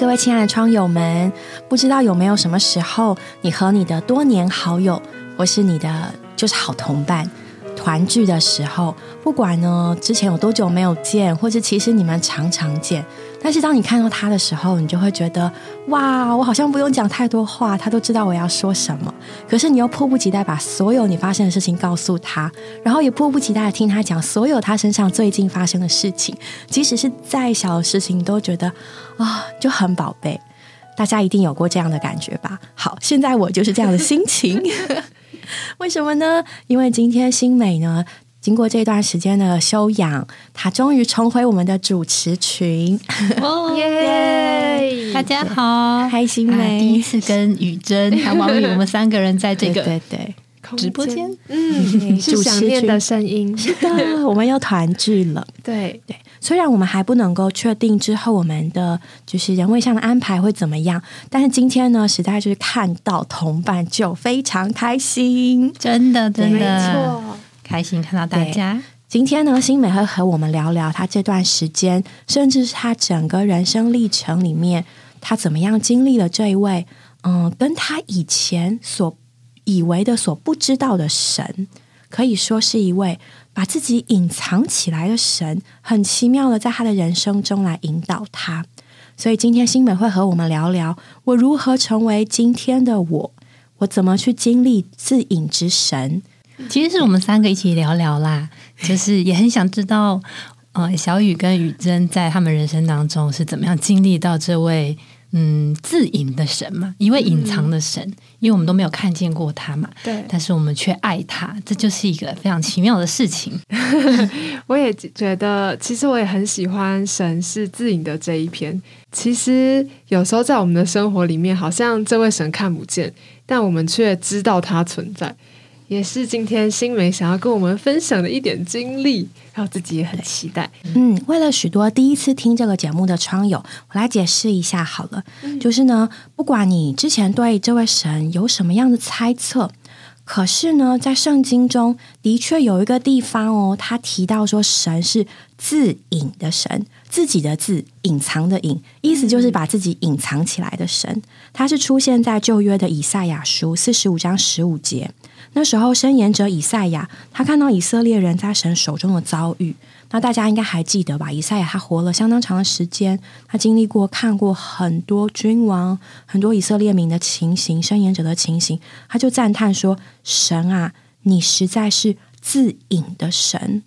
各位亲爱的窗友们，不知道有没有什么时候，你和你的多年好友，或是你的就是好同伴。团聚的时候，不管呢之前有多久没有见，或是其实你们常常见，但是当你看到他的时候，你就会觉得哇，我好像不用讲太多话，他都知道我要说什么。可是你又迫不及待把所有你发生的事情告诉他，然后也迫不及待的听他讲所有他身上最近发生的事情，即使是再小的事情，你都觉得啊就很宝贝。大家一定有过这样的感觉吧？好，现在我就是这样的心情。为什么呢？因为今天新美呢，经过这段时间的休养，他终于重回我们的主持群。哦 耶！大家好，开心美第一次跟雨珍 还有王宇，我们三个人在这个对对直播间，嗯，是想念的声音。是的，我们又团聚了。对。对，虽然我们还不能够确定之后我们的就是人位上的安排会怎么样，但是今天呢，实在就是看到同伴就非常开心，真的真的。没错，开心看到大家。今天呢，新美会和我们聊聊她这段时间，甚至是她整个人生历程里面，她怎么样经历了这一位，嗯，跟她以前所以为的、所不知道的神，可以说是一位把自己隐藏起来的神，很奇妙的在她的人生中来引导她。所以今天新美会和我们聊聊，我如何成为今天的我，我怎么去经历自隐之神。其实是我们三个一起聊聊啦，就是也很想知道，呃，小雨跟雨珍在他们人生当中是怎么样经历到这位嗯自隐的神嘛，一位隐藏的神，因为我们都没有看见过他嘛，对，但是我们却爱他，这就是一个非常奇妙的事情。我也觉得，其实我也很喜欢神是自隐的这一篇。其实有时候在我们的生活里面，好像这位神看不见，但我们却知道他存在。也是今天新梅想要跟我们分享的一点经历，然后自己也很期待。嗯，为了许多第一次听这个节目的窗友，我来解释一下好了。就是呢，不管你之前对这位神有什么样的猜测，可是呢，在圣经中的确有一个地方哦，他提到说神是自隐的神，自己的自，隐藏的隐，意思就是把自己隐藏起来的神。他是出现在旧约的以赛亚书四十五章十五节。那时候，申言者以赛亚，他看到以色列人在神手中的遭遇。那大家应该还记得吧？以赛亚他活了相当长的时间，他经历过、看过很多君王、很多以色列民的情形、申言者的情形，他就赞叹说：“神啊，你实在是自隐的神。”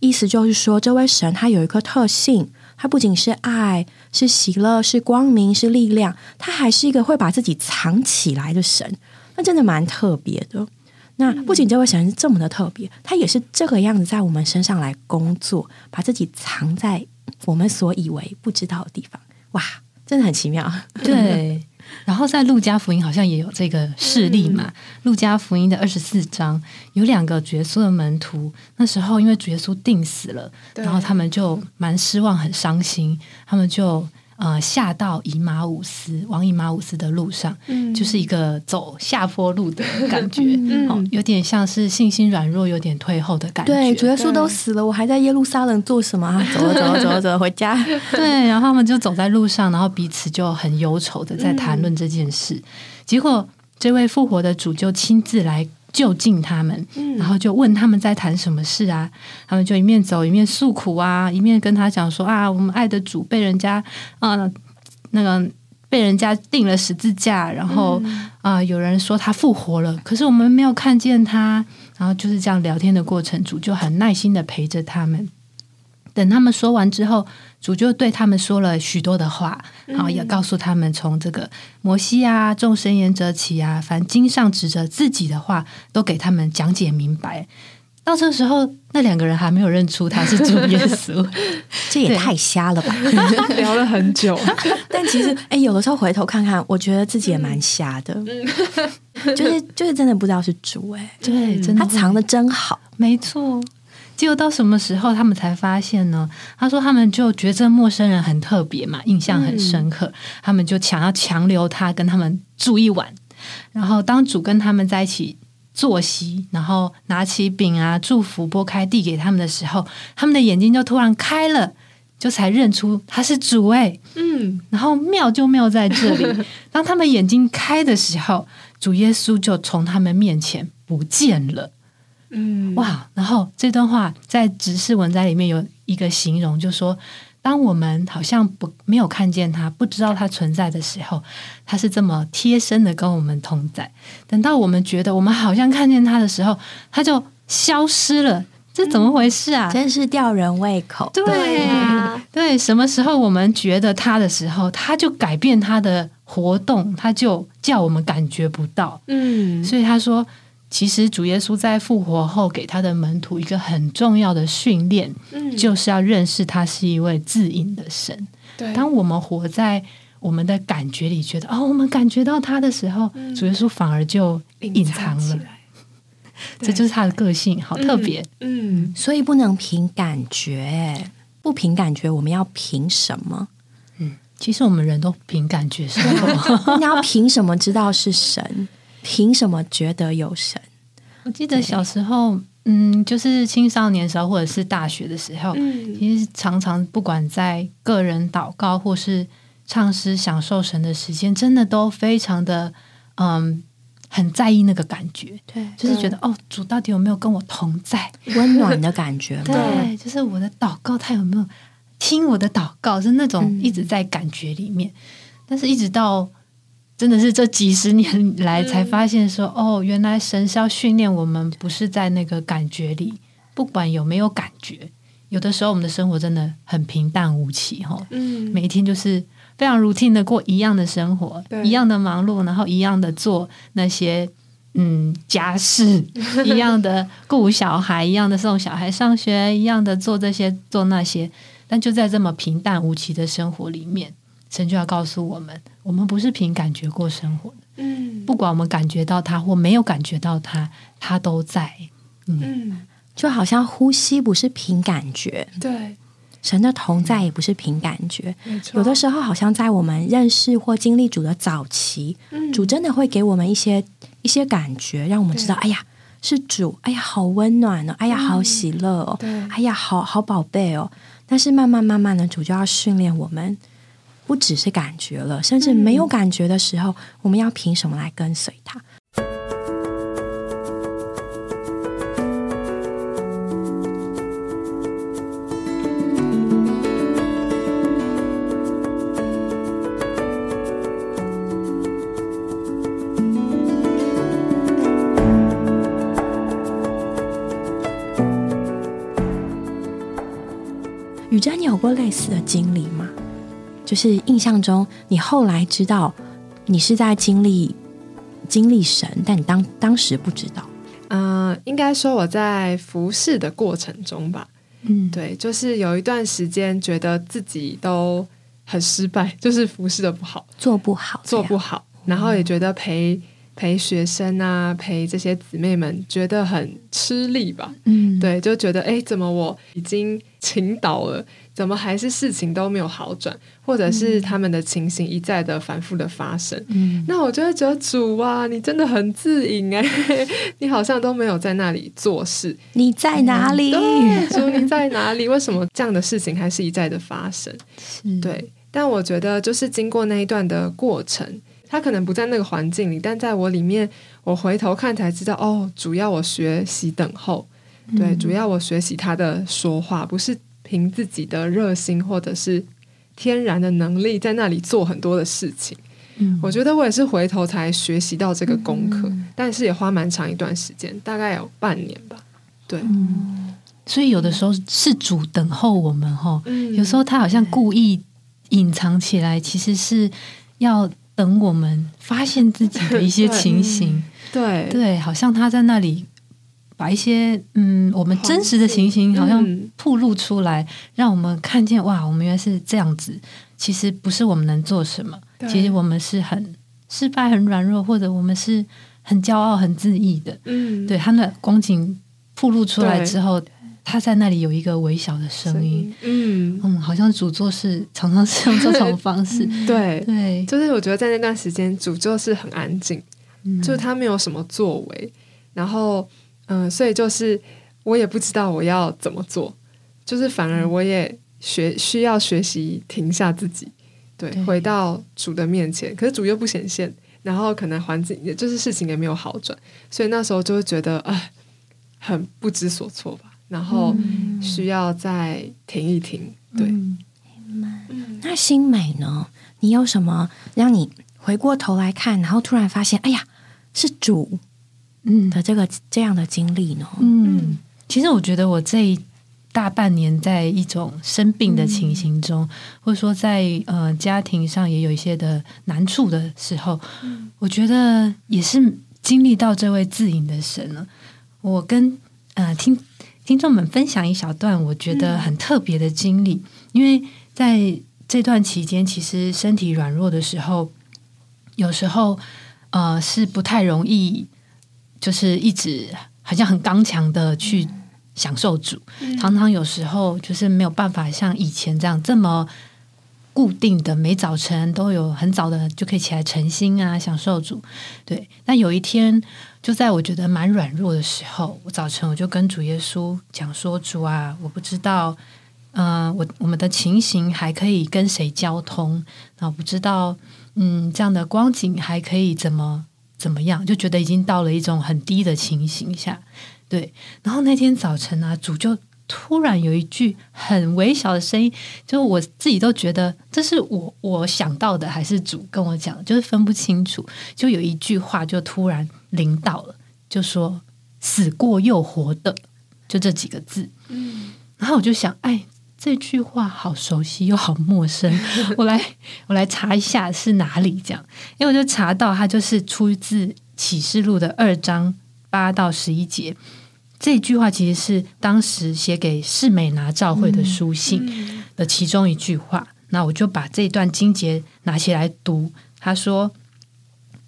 意思就是说，这位神他有一个特性，他不仅是爱、是喜乐、是光明、是力量，他还是一个会把自己藏起来的神。那真的蛮特别的。那不仅这位神是这么的特别，他也是这个样子在我们身上来工作，把自己藏在我们所以为不知道的地方。哇，真的很奇妙。对，然后在路加福音好像也有这个事例嘛。路加福音的二十四章有两个耶稣的门徒，那时候因为主耶稣定死了，然后他们就蛮失望、很伤心，他们就。呃，下到以马五斯往以马五斯的路上，嗯，就是一个走下坡路的感觉，嗯，有点像是信心软弱、有点退后的感觉。对，主耶稣都死了，我还在耶路撒冷做什么啊？走走走走走回家。对，然后他们就走在路上，然后彼此就很忧愁的在谈论这件事。结果，这位复活的主就亲自来。就近他们，然后就问他们在谈什么事啊？他们就一面走一面诉苦啊，一面跟他讲说啊，我们爱的主被人家啊那个被人家定了十字架，然后啊有人说他复活了，可是我们没有看见他。然后就是这样聊天的过程，主就很耐心的陪着他们。等他们说完之后，主就对他们说了许多的话，然后也告诉他们从这个摩西啊、众神言者起啊，凡经上指着自己的话，都给他们讲解明白。到这个时候，那两个人还没有认出他是主耶稣，这也太瞎了吧！聊了很久，但其实，哎，有的时候回头看看，我觉得自己也蛮瞎的，就是就是真的不知道是主哎，对，真的。他藏的真好，没错。结果到什么时候他们才发现呢？他说他们就觉得这陌生人很特别嘛，印象很深刻，他们就想要强留他跟他们住一晚。然后当主跟他们在一起坐席，然后拿起饼啊祝福拨开递给他们的时候，他们的眼睛就突然开了，就才认出他是主哎，嗯，然后妙就妙在这里，当他们眼睛开的时候，主耶稣就从他们面前不见了。嗯，哇！然后这段话在指示文摘里面有一个形容，就说当我们好像不没有看见他，不知道他存在的时候，他是这么贴身的跟我们同在；等到我们觉得我们好像看见他的时候，他就消失了。这怎么回事啊？真是吊人胃口。对呀对，什么时候我们觉得他的时候，他就改变他的活动，他就叫我们感觉不到。嗯，所以他说，其实主耶稣在复活后给他的门徒一个很重要的训练，嗯就是要认识他是一位自隐的神。对，当我们活在我们的感觉里，觉得哦，我们感觉到他的时候，主耶稣反而就隐藏了。这就是他的个性，好特别。嗯，所以不能凭感觉，不凭感觉，我们要凭什么？其实我们人都凭感觉生活。你要凭什么知道是神？凭什么觉得有神？我记得小时候，嗯，就是青少年时候或者是大学的时候，嗯其实常常不管在个人祷告或是唱诗享受神的时间，真的都非常的嗯很在意那个感觉，对，就是觉得哦，主到底有没有跟我同在？温暖的感觉。对，就是我的祷告，他有没有听我的祷告？是那种嗯一直在感觉里面，但是一直到真的是这几十年来才发现说，哦，原来神是要训练我们，不是在那个感觉里，不管有没有感觉，有的时候我们的生活真的很平淡无奇哈，嗯，每一天就是非常 routine 的过一样的生活，对。一样的忙碌，然后一样的做那些嗯家事，一样的顾小孩，一样的送小孩上学，一样的做这些做那些，但就在这么平淡无奇的生活里面，神就要告诉我们，我们不是凭感觉过生活的，嗯。不管我们感觉到他或没有感觉到他，他都在。嗯，就好像呼吸不是凭感觉，对，神的同在也不是凭感觉。没错，有的时候，好像在我们认识或经历主的早期，嗯。主真的会给我们一些一些感觉，让我们知道，哎呀，是主，哎呀，好温暖哦，哎呀，好喜乐哦，对。哎呀，好好宝贝哦。但是慢慢慢慢的，主就要训练我们，不只是感觉了，甚至没有感觉的时候，我们要凭什么来跟随他？雨珍，你有过类似的经历吗？就是印象中，你后来知道你是在经历经历神，但你当当时不知道。嗯，应该说我在服侍的过程中吧，嗯，对，就是有一段时间觉得自己都很失败，就是服侍的不好，做不好，做不好，然后也觉得陪陪学生啊，陪这些姊妹们觉得很吃力吧，嗯，对，就觉得哎，诶怎么我已经倾倒了，怎么还是事情都没有好转，或者是他们的情形一再的反复的发生。嗯，那我就会觉得主啊，你真的很自隐哎，你好像都没有在那里做事。你在哪里？对，主你在哪里？为什么这样的事情还是一再的发生？对，但我觉得就是经过那一段的过程，他可能不在那个环境里，但在我里面，我回头看才知道，哦，主要我学习等候，对，主要我学习他的说话，不是凭自己的热心或者是天然的能力在那里做很多的事情。嗯。我觉得我也是回头才学习到这个功课，但是也花蛮长一段时间，大概有半年吧。对，所以有的时候是主等候我们哈，嗯。有时候他好像故意隐藏起来，其实是要等我们发现自己的一些 情形。对。对，好像他在那里把一些嗯我们真实的情形好像嗯。暴露出来，让我们看见哇，我们原来是这样子。其实不是我们能做什么，其实我们是很失败、很软弱，或者我们是很骄傲、很自意的。嗯，对他的光景暴露出来之后，他在那里有一个微小的声音。，嗯，嗯，好像主座是常常是用这种方式。对，对，就是我觉得在那段时间，主座是很安静，嗯。就是他没有什么作为，然后嗯、所以就是我也不知道我要怎么做，就是反而我也学需要学习停下自己，对，对回到主的面前。可是主又不显现，然后可能环境也就是事情也没有好转，所以那时候就会觉得哎，很不知所措吧。然后需要再停一停，对。嗯那新美呢？你有什么让你回过头来看，然后突然发现，哎呀，是主嗯。的这个这样的经历呢？嗯，其实我觉得我这一大半年在一种生病的情形中，或者说在呃家庭上也有一些的难处的时候，我觉得也是经历到这位自隐的神了。我跟呃听听众们分享一小段我觉得很特别的经历，因为在这段期间，其实身体软弱的时候，有时候呃是不太容易，就是一直好像很刚强的去享受主，常常有时候就是没有办法像以前这样这么固定的，每早晨都有很早的就可以起来晨星啊，享受主。对，那有一天就在我觉得蛮软弱的时候，我早晨我就跟主耶稣讲说：“主啊，我不知道。”嗯、我我们的情形还可以跟谁交通？那我不知道，嗯，这样的光景还可以怎么怎么样？就觉得已经到了一种很低的情形下，对。然后那天早晨啊，主就突然有一句很微小的声音，就我自己都觉得这是我我想到的，还是主跟我讲，就是分不清楚。就有一句话就突然临到了，就说“死过又活的”，就这几个字。嗯，然后我就想，哎。这句话好熟悉又好陌生，我来我来查一下是哪里这样，因为我就查到它就是出自启示录的二章八到十一节。这句话其实是当时写给世美拿照会的书信的其中一句话。那我就把这段经节拿起来读。他说：“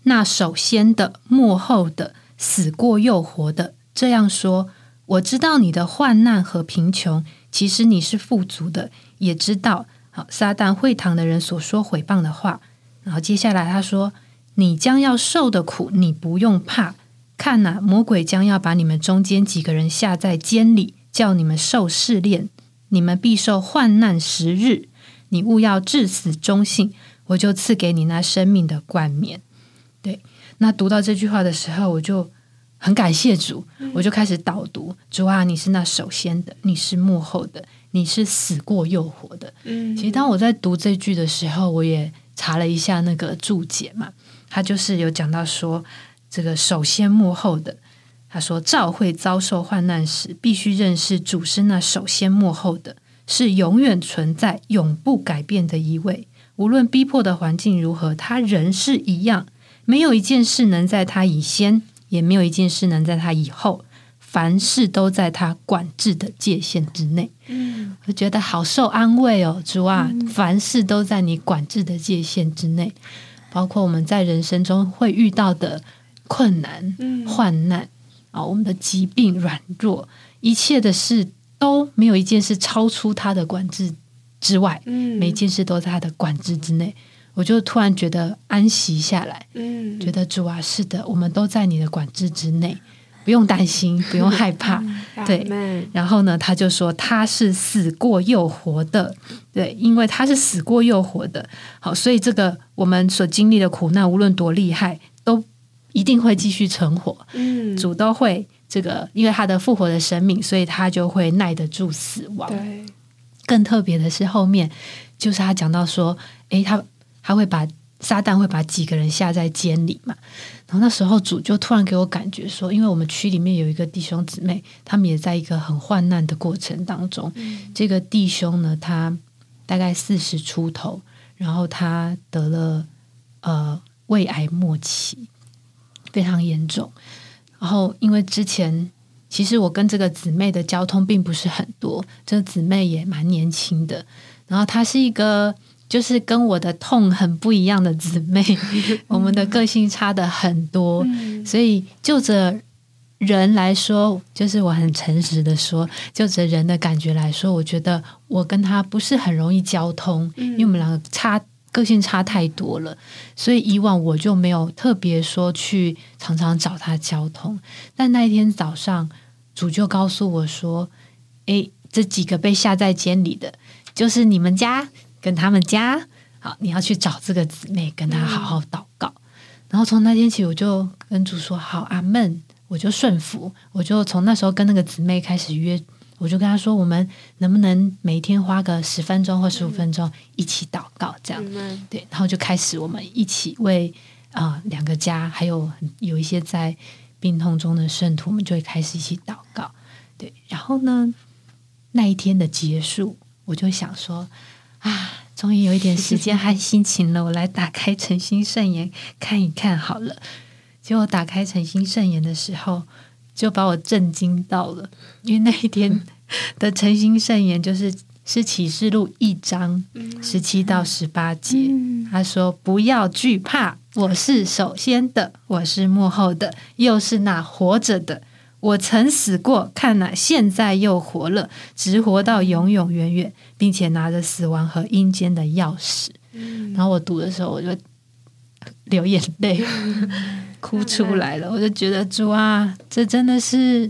那首先的、幕后的、死过又活的，这样说：我知道你的患难和贫穷。”其实你是富足的，也知道好撒旦会堂的人所说毁谤的话。然后接下来他说：“你将要受的苦，你不用怕。看呐、魔鬼将要把你们中间几个人下在监里，叫你们受试炼，你们必受患难十日。你勿要至死忠信，我就赐给你那生命的冠冕。”对，那读到这句话的时候，我就。很感谢主，我就开始导读。主啊，你是那首先的，你是幕后的，你是死过又活的。嗯其实当我在读这句的时候，我也查了一下那个注解嘛，他就是有讲到说，这个首先幕后的，他说照会遭受患难时，必须认识主是那首先幕后的，是永远存在、永不改变的一位。无论逼迫的环境如何，他仍是一样，没有一件事能在他以先。也没有一件事能在他以后，凡事都在他管制的界限之内。嗯我觉得好受安慰哦，主啊，凡事都在你管制的界限之内，包括我们在人生中会遇到的困难、嗯患难啊，我们的疾病、软弱，一切的事都没有一件事超出他的管制之外，嗯每件事都在他的管制之内。我就突然觉得安息下来，嗯觉得主啊，是的，我们都在你的管制之内，不用担心，不用害怕。对然后呢，他就说他是死过又活的，对，因为他是死过又活的。好，所以这个我们所经历的苦难，无论多厉害，都一定会继续存活。嗯主都会这个，因为他的复活的生命，所以他就会耐得住死亡。对更特别的是后面，就是他讲到说，诶，他他会把撒旦会把几个人下在监里嘛。然后那时候主就突然给我感觉说，因为我们区里面有一个弟兄姊妹，他们也在一个很患难的过程当中。这个弟兄呢，他大概四十出头，然后他得了呃胃癌末期，非常严重。然后因为之前其实我跟这个姊妹的交通并不是很多，这个姊妹也蛮年轻的，然后她是一个就是跟我的痛很不一样的姊妹，我们的个性差的很多，所以就着人来说，就是我很诚实的说，就着人的感觉来说，我觉得我跟他不是很容易交通，因为我们两个差。个性差太多了，所以以往我就没有特别说去常常找他交通。但那一天早上，主就告诉我说：“诶，这几个被下在监里的，就是你们家跟他们家，好，你要去找这个姊妹，跟她好好祷告。然后从那天起，我就跟主说：“好，阿门。”我就顺服，我就从那时候跟那个姊妹开始约，我就跟她说：“我们能不能每天花个十分钟或十五分钟一起祷告？”这样对，然后就开始我们一起为啊两个家，还有有一些在病痛中的圣徒，我们就会开始一起祷告。对，然后呢，那一天的结束，我就想说啊，终于有一点时间和心情了，我来打开诚心圣言看一看好了。结果打开诚心圣言的时候，就把我震惊到了，因为那一天 的诚心圣言就是是启示录一章十七到十八节，他说：“不要惧怕，我是首先的，我是幕后的，又是那活着的。我曾死过，看来，现在又活了，直活到永永远远，并且拿着死亡和阴间的钥匙。”然后我读的时候，我就流眼泪。哭出来了，我就觉得主啊，这真的是，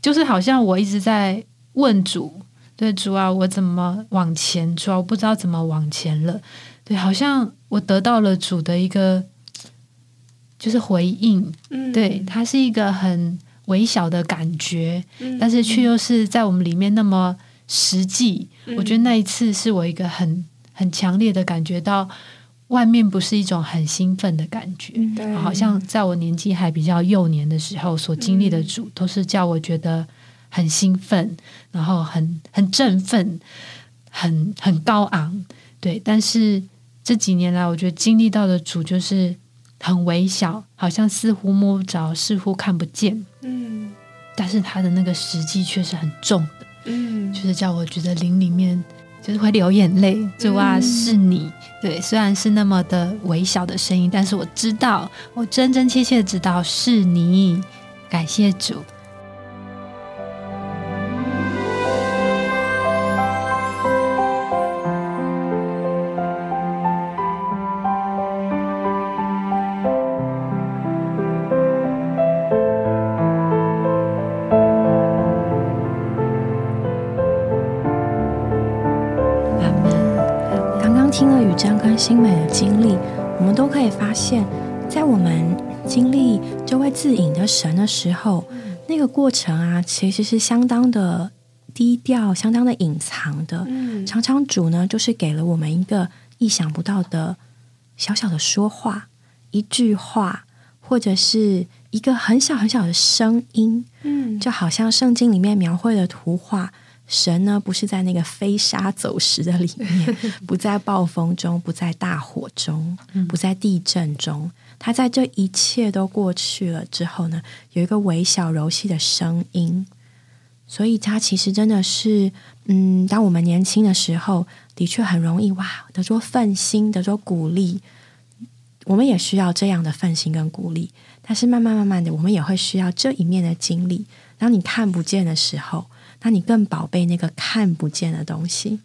就是好像我一直在问主，对主啊，我怎么往前？主啊，我不知道怎么往前了。对，好像我得到了主的一个就是回应，对，它是一个很微小的感觉，但是却又是在我们里面那么实际。我觉得那一次是我一个很很强烈的感觉到。外面不是一种很兴奋的感觉，好像在我年纪还比较幼年的时候所经历的主，都是叫我觉得很兴奋，然后很很振奋，很很高昂。对，但是这几年来，我觉得经历到的主就是很微小，好像似乎摸不着，似乎看不见。嗯，但是他的那个实际却是很重的。嗯，就是叫我觉得灵里面。就是会流眼泪，主啊，是你。对，虽然是那么的微小的声音，但是我知道，我真真切切知道是你。感谢主。经历，我们都可以发现，在我们经历这位自隐的神的时候，那个过程啊，其实是相当的低调、相当的隐藏的。常常主呢，就是给了我们一个意想不到的小小的说话，一句话，或者是一个很小很小的声音，嗯，就好像圣经里面描绘的图画。神呢，不是在那个飞沙走石的里面，不在暴风中，不在大火中，不在地震中。他在这一切都过去了之后呢，有一个微小柔细的声音。所以，他其实真的是，嗯，当我们年轻的时候，的确很容易哇，得着奋心，得着鼓励。我们也需要这样的奋心跟鼓励。但是，慢慢慢慢的，我们也会需要这一面的经历。当你看不见的时候。那你更宝贝那个看不见的东西。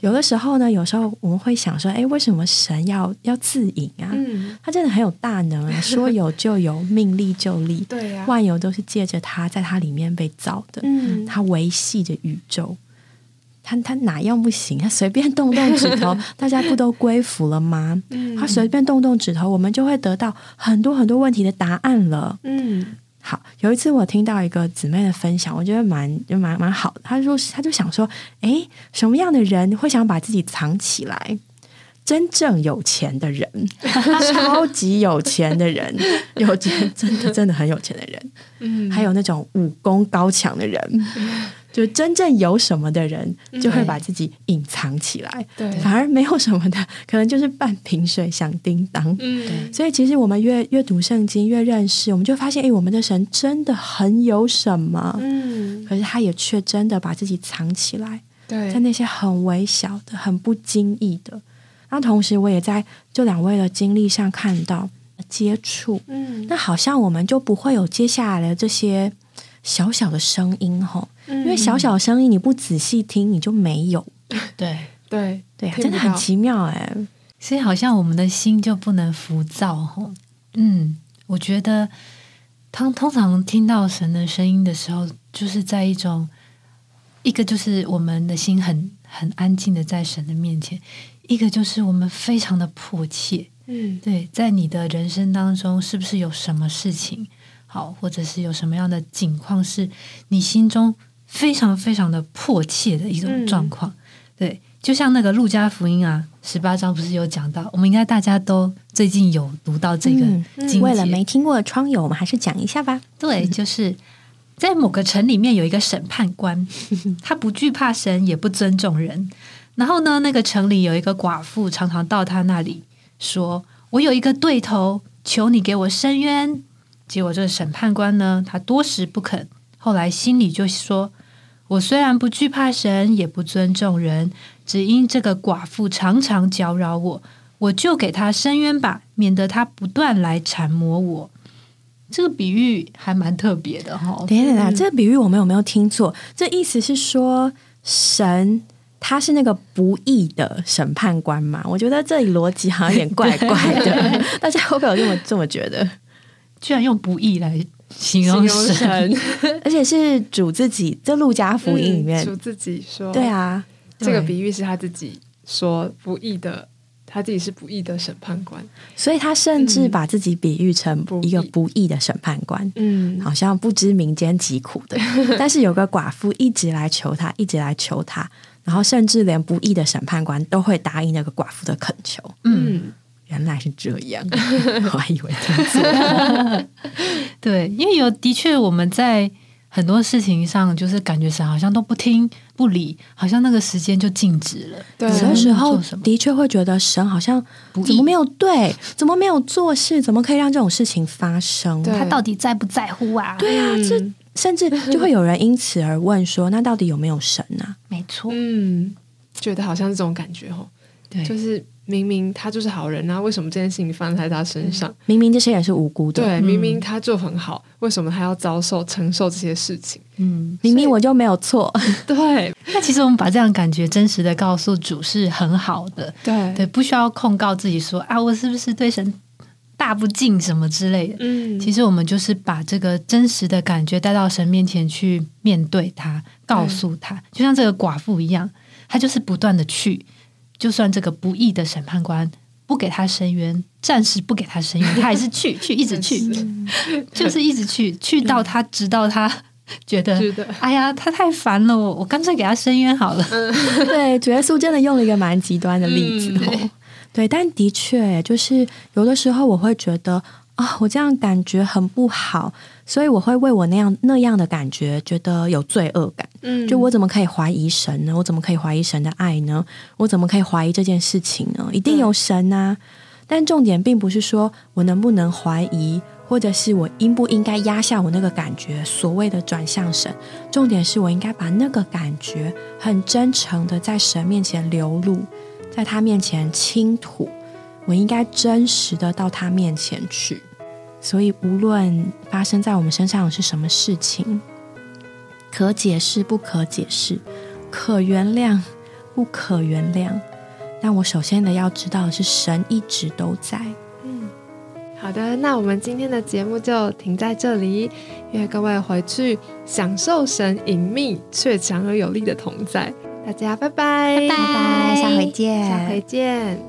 有的时候呢，有时候我们会想说：“哎，为什么神要要自隐啊？他真的很有大能啊，说有就有，命立就立。对呀，万有都是借着他，在他里面被造的。嗯，他维系着宇宙，他他哪样不行？他随便动动指头，大家不都归服了吗？他随便动动指头，我们就会得到很多很多问题的答案了。嗯。好，有一次我听到一个姊妹的分享，我觉得蛮就蛮蛮好的。他说，她就想说，哎，什么样的人会想把自己藏起来？真正有钱的人，超级有钱的人，有钱真的真的很有钱的人，嗯，还有那种武功高强的人。就真正有什么的人，就会把自己隐藏起来。对，反而没有什么的，可能就是半瓶水响叮当。嗯，所以其实我们越越读圣经，越认识，我们就发现，哎，我们的神真的很有什么。嗯，可是他也却真的把自己藏起来。对，在那些很微小的、很不经意的。那同时，我也在这两位的经历上看到接触。嗯，那好像我们就不会有接下来的这些小小的声音，吼。因为小小声音，你不仔细听，你就没有。对 对对，真的很奇妙哎。所以好像我们的心就不能浮躁吼。嗯，我觉得，通通常听到神的声音的时候，就是在一种一个就是我们的心很很安静的在神的面前，一个就是我们非常的迫切。嗯，对，在你的人生当中，是不是有什么事情好，或者是有什么样的境况，是你心中非常非常的迫切的一种状况？对，就像那个路加福音啊，十八章不是有讲到，我们应该大家都最近有读到这个。为了没听过的窗友，我们还是讲一下吧。对，就是在某个城里面有一个审判官，他不惧怕神，也不尊重人。然后呢，那个城里有一个寡妇，常常到他那里说：“我有一个对头，求你给我伸冤。”结果这个审判官呢，他多时不肯。后来心里就说：“我虽然不惧怕神，也不尊重人，只因这个寡妇常常搅扰我，我就给她伸冤吧，免得她不断来缠磨我。”这个比喻还蛮特别的哈。等一下，等一下，这个比喻我们有没有听错？这意思是说神他是那个不义的审判官嘛？我觉得这里逻辑好像有点怪怪的，大家会不会有这么这么觉得？居然用不义来形容神，而且是主自己，在路加福音里面，主自己说，对，啊，这个比喻是他自己说不义的，他自己是不义的审判官。所以他甚至把自己比喻成一个不义的审判官。嗯，好像不知民间疾苦的，但是有个寡妇一直来求他，一直来求他，然后甚至连不义的审判官都会答应那个寡妇的恳求。嗯，原来是这样，我还以为听错。对，因为有的确我们在很多事情上，就是感觉神好像都不听不理，好像那个时间就静止了。对，有的时候的确会觉得神好像怎么没有对，怎么没有做事，怎么可以让这种事情发生？他到底在不在乎啊？对啊，嗯这甚至就会有人因此而问说：那到底有没有神啊？没错，嗯，觉得好像是这种感觉哦，对，就是明明他就是好人啊，为什么这件事情发生在他身上？明明这些人是无辜的，对，明明他就很好，为什么他要遭受承受这些事情？嗯。明明我就没有错。对，那其实我们把这样感觉真实的告诉主是很好的，对，对，不需要控告自己说啊，我是不是对神大不敬什么之类的。嗯，其实我们就是把这个真实的感觉带到神面前去面对他，告诉他，就像这个寡妇一样，他就是不断的去，就算这个不义的审判官不给他伸冤，暂时不给他伸冤，他还是去 去一直去，就是一直去，去到他直到他觉得哎呀，他太烦了，我我干脆给他伸冤好了。对，主耶稣真的用了一个蛮极端的例子。对，但的确就是有的时候我会觉得啊，我这样感觉很不好，所以我会为我那样那样的感觉觉得有罪恶感。嗯就我怎么可以怀疑神呢？我怎么可以怀疑神的爱呢？我怎么可以怀疑这件事情呢？一定有神呐、但重点并不是说我能不能怀疑，或者是我应不应该压下我那个感觉，所谓的转向神。重点是我应该把那个感觉很真诚的在神面前流露，在他面前倾吐。我应该真实的到他面前去。所以，无论发生在我们身上的是什么事情，可解释不可解释，可原谅不可原谅，但我首先的要知道的是，神一直都在。嗯好的，那我们今天的节目就停在这里，愿各位回去享受神隐秘却强而有力的同在。大家拜拜，拜拜，下回见，下回见。